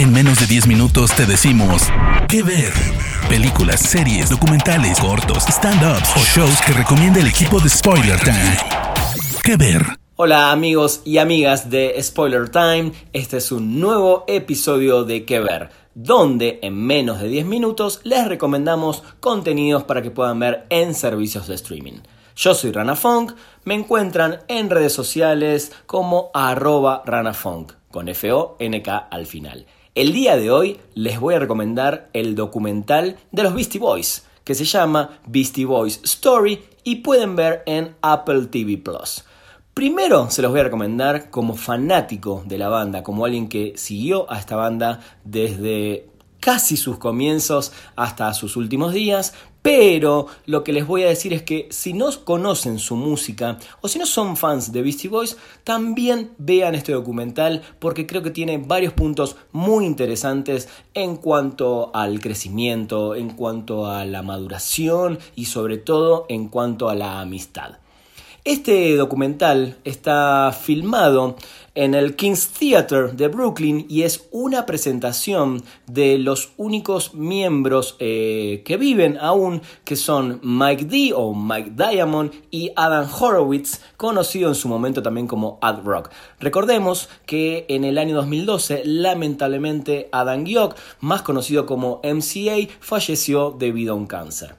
En menos de 10 minutos te decimos qué ver. Películas, series, documentales, cortos, stand-ups o shows que recomienda el equipo de Spoiler Time. ¿Qué ver? Hola amigos y amigas de Spoiler Time, este es un nuevo episodio de Que Ver, donde en menos de 10 minutos les recomendamos contenidos para que puedan ver en servicios de streaming. Yo soy Rana Funk, me encuentran en redes sociales como arroba ranafunk, con F-O-N-K al final. El día de hoy les voy a recomendar el documental de los Beastie Boys, que se llama Beastie Boys Story y pueden ver en Apple TV Plus. Primero se los voy a recomendar como fanático de la banda, como alguien que siguió a esta banda desde casi sus comienzos hasta sus últimos días, pero lo que les voy a decir es que si no conocen su música o si no son fans de Beastie Boys, también vean este documental porque creo que tiene varios puntos muy interesantes en cuanto al crecimiento, en cuanto a la maduración y sobre todo en cuanto a la amistad. Este documental está filmado en el King's Theatre de Brooklyn y es una presentación de los únicos miembros eh, que viven aún, que son Mike D o Mike Diamond y Adam Horowitz, conocido en su momento también como Ad Rock. Recordemos que en el año 2012, lamentablemente, Adam Gyok, más conocido como MCA, falleció debido a un cáncer.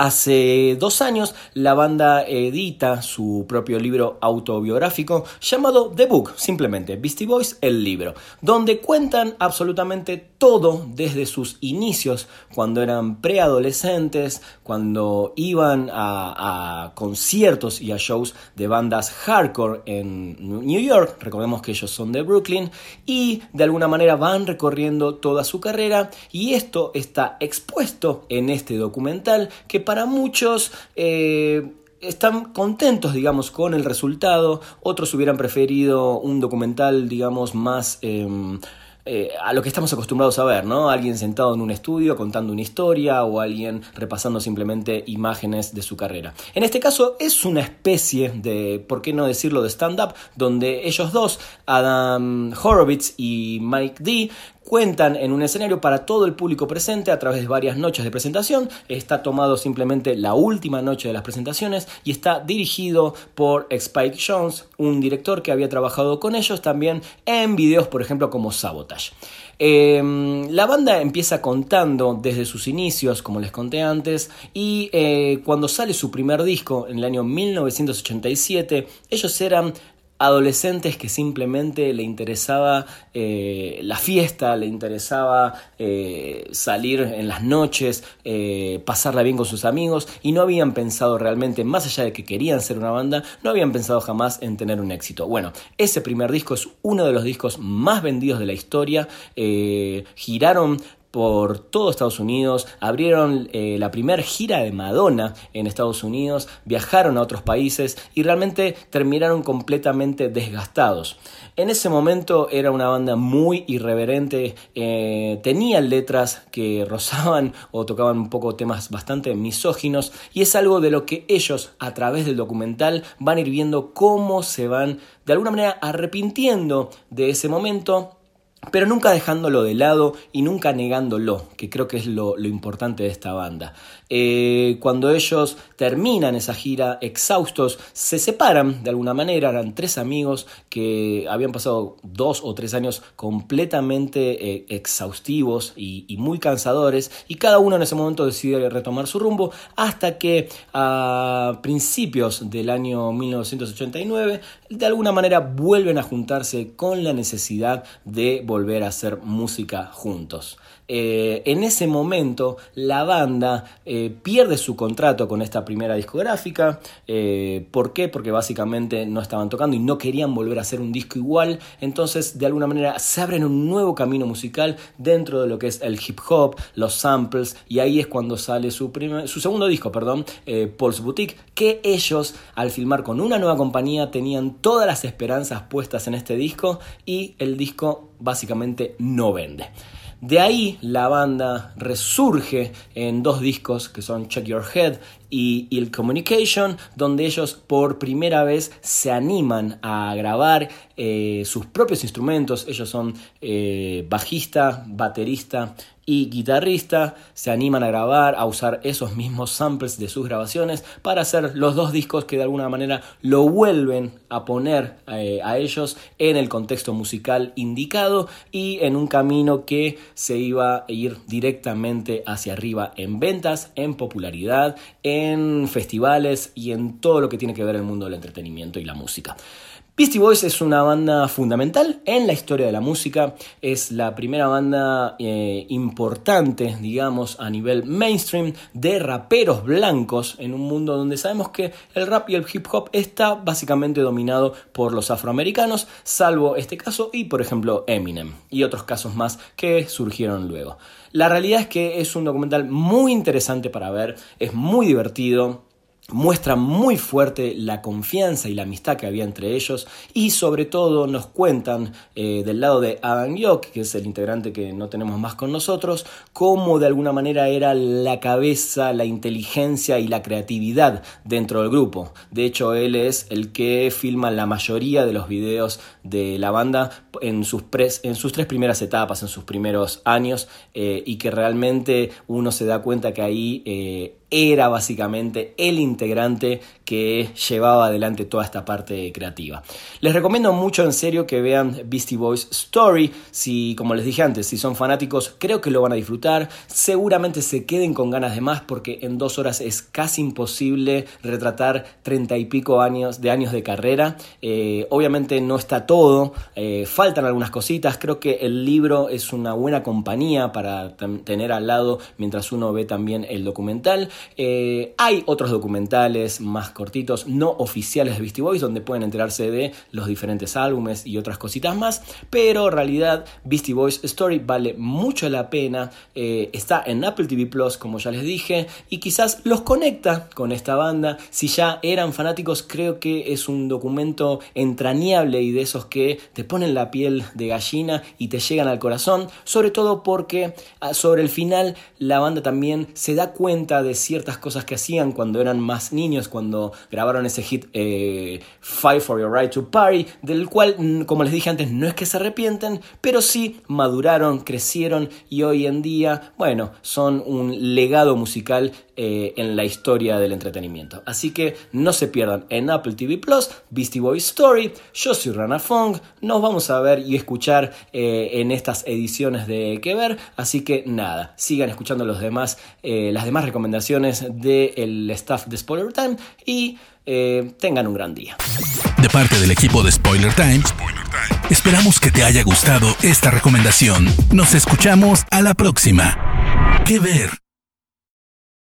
Hace dos años la banda edita su propio libro autobiográfico llamado The Book, simplemente Beastie Boys, el libro, donde cuentan absolutamente todo desde sus inicios, cuando eran preadolescentes, cuando iban a, conciertos y a shows de bandas hardcore en New York, recordemos que ellos son de Brooklyn, y de alguna manera van recorriendo toda su carrera y esto está expuesto en este documental que para muchos eh, están contentos, digamos, con el resultado. Otros hubieran preferido un documental, digamos, más... Em, eh, a lo que estamos acostumbrados a ver, ¿no? Alguien sentado en un estudio contando una historia o alguien repasando simplemente imágenes de su carrera. En este caso es una especie de, ¿por qué no decirlo?, de stand-up, donde ellos dos, Adam Horowitz y Mike D, cuentan en un escenario para todo el público presente a través de varias noches de presentación. Está tomado simplemente la última noche de las presentaciones y está dirigido por Spike Jones, un director que había trabajado con ellos también en videos, por ejemplo, como Sabotage. Em, la banda empieza contando desde sus inicios, como les conté antes, y eh, cuando sale su primer disco en el año 1987, ellos eran adolescentes que simplemente le interesaba eh, la fiesta, le interesaba eh, salir en las noches, eh, pasarla bien con sus amigos y no habían pensado realmente, más allá de que querían ser una banda, no habían pensado jamás en tener un éxito. Bueno, ese primer disco es uno de los discos más vendidos de la historia, giraron por todo Estados Unidos, abrieron eh, la primera gira de Madonna en Estados Unidos, viajaron a otros países y realmente terminaron completamente desgastados. En ese momento era una banda muy irreverente, eh, tenían letras que rozaban o tocaban un poco temas bastante misóginos y es algo de lo que ellos a través del documental van a ir viendo cómo se van de alguna manera arrepintiendo de ese momento pero nunca dejándolo de lado y nunca negándolo, que creo que es lo, importante de esta banda. Eh, cuando ellos terminan esa gira exhaustos, se separan de alguna manera, eran tres amigos que habían pasado dos o tres años completamente eh, exhaustivos y, y, muy cansadores, y cada uno en ese momento decide retomar su rumbo, hasta que a principios del año 1989, de alguna manera vuelven a juntarse con la necesidad de volver a hacer música juntos. Eh, en ese momento la banda eh, pierde su contrato con esta primera discográfica. Eh, ¿Por qué? Porque básicamente no estaban tocando y no querían volver a hacer un disco igual. Entonces de alguna manera se abren un nuevo camino musical dentro de lo que es el hip hop, los samples y ahí es cuando sale su, su segundo disco, perdón, Pulse Boutique, que ellos al filmar con una nueva compañía tenían todas las esperanzas puestas en este disco y el disco básicamente no vende. De ahí la banda resurge en dos discos que son Check Your Head y Il Communication, donde ellos por primera vez se animan a grabar eh, sus propios instrumentos. Ellos son eh, bajista, baterista y guitarrista se animan a grabar, a usar esos mismos samples de sus grabaciones para hacer los dos discos que de alguna manera lo vuelven a poner eh, a ellos en el contexto musical indicado y en un camino que se iba a ir directamente hacia arriba en ventas, en popularidad, en festivales y en todo lo que tiene que ver el mundo del entretenimiento y la música. Beastie Boys es una banda fundamental en la historia de la música, es la primera banda eh, importante, digamos, a nivel mainstream de raperos blancos en un mundo donde sabemos que el rap y el hip hop está básicamente dominado por los afroamericanos, salvo este caso y por ejemplo Eminem y otros casos más que surgieron luego. La realidad es que es un documental muy interesante para ver, es muy divertido, muestra muy fuerte la confianza y la amistad que había entre ellos y sobre todo nos cuentan eh, del lado de Adam York, que es el integrante que no tenemos más con nosotros, cómo de alguna manera era la cabeza, la inteligencia y la creatividad dentro del grupo. De hecho, él es el que filma la mayoría de los videos de la banda en sus, en sus tres primeras etapas, en sus primeros años, eh, y que realmente uno se da cuenta que ahí eh, era básicamente el integrante que llevaba adelante toda esta parte creativa. Les recomiendo mucho en serio que vean Beastie Boys Story, si como les dije antes, si son fanáticos creo que lo van a disfrutar, seguramente se queden con ganas de más porque en dos horas es casi imposible retratar treinta y pico años de años de carrera, eh, obviamente no está todo, eh, faltan algunas cositas, creo que el libro es una buena compañía para tener al lado mientras uno ve también el documental, eh, hay otros documentales más cortitos, no oficiales de Beastie Boys, donde pueden enterarse de los diferentes álbumes y otras cositas más, pero en realidad Beastie Boys Story vale mucho la pena, eh, está en Apple TV Plus, como ya les dije, y quizás los conecta con esta banda. Si ya eran fanáticos, creo que es un documento entrañable y de esos que te ponen la piel de gallina y te llegan al corazón, sobre todo porque ah, sobre el final la banda también se da cuenta de ciertas cosas que hacían cuando eran más niños, cuando grabaron ese hit eh, Fight for Your Right to Party, del cual, mm, como les dije antes, no es que se arrepienten, pero sí maduraron, crecieron y hoy en día, bueno, son un legado musical eh, en la historia del entretenimiento. Así que no se pierdan en Apple TV Plus, Beastie Boy Story. Yo soy Rana Fong. Nos vamos a ver y escuchar eh, en estas ediciones de Que Ver. Así que nada, sigan escuchando los demás, las demás recomendaciones del staff de Spoiler Time y eh, tengan un gran día. De parte del equipo de Spoiler Time, esperamos que te haya gustado esta recomendación. Nos escuchamos a la próxima. ¿Qué ver?